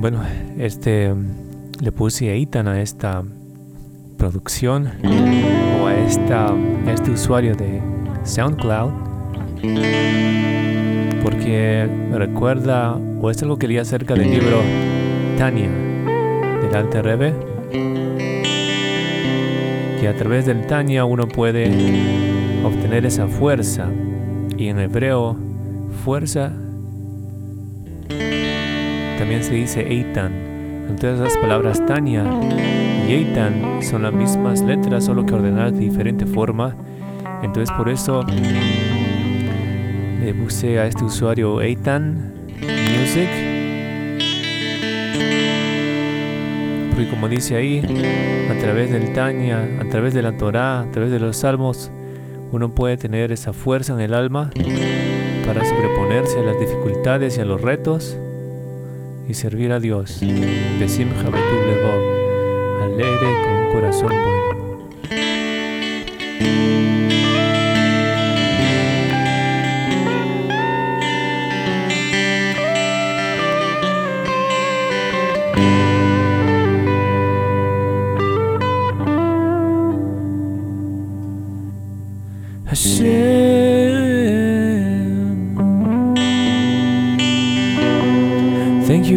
Bueno, este le puse Eitan a esta producción o a, a este usuario de SoundCloud porque recuerda o es algo que leí acerca del libro Tania del Alte Rebbe que a través del Tania uno puede obtener esa fuerza y en hebreo fuerza también se dice Eitan. Entonces las palabras Tania y Eitan son las mismas letras, solo que ordenadas de diferente forma. Entonces por eso le puse a este usuario Eitan Music. Porque como dice ahí, a través del Tania, a través de la Torah, a través de los salmos, uno puede tener esa fuerza en el alma para sobreponerse a las dificultades y a los retos y servir a Dios. Besim Levov, alegre con un corazón bueno.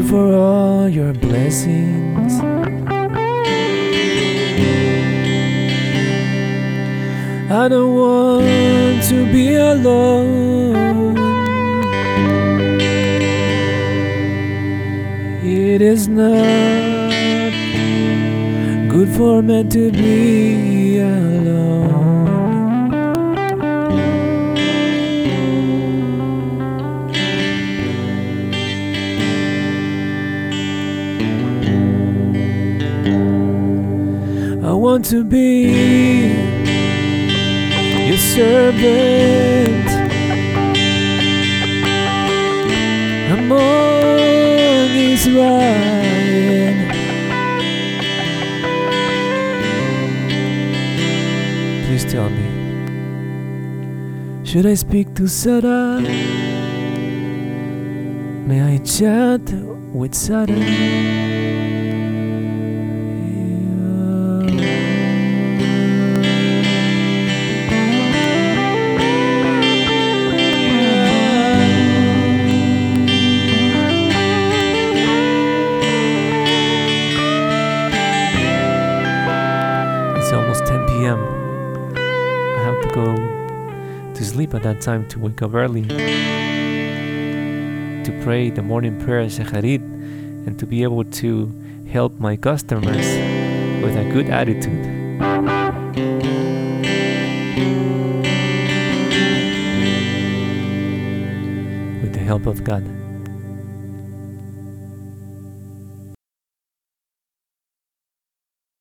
For all your blessings. I don't want to be alone. It is not good for men to be alone. Want to be your servant among Israel. Please tell me, should I speak to Sarah? May I chat with Sarah? Sleep at that time to wake up early, to pray the morning prayer Shacharit, and to be able to help my customers with a good attitude. With the help of God.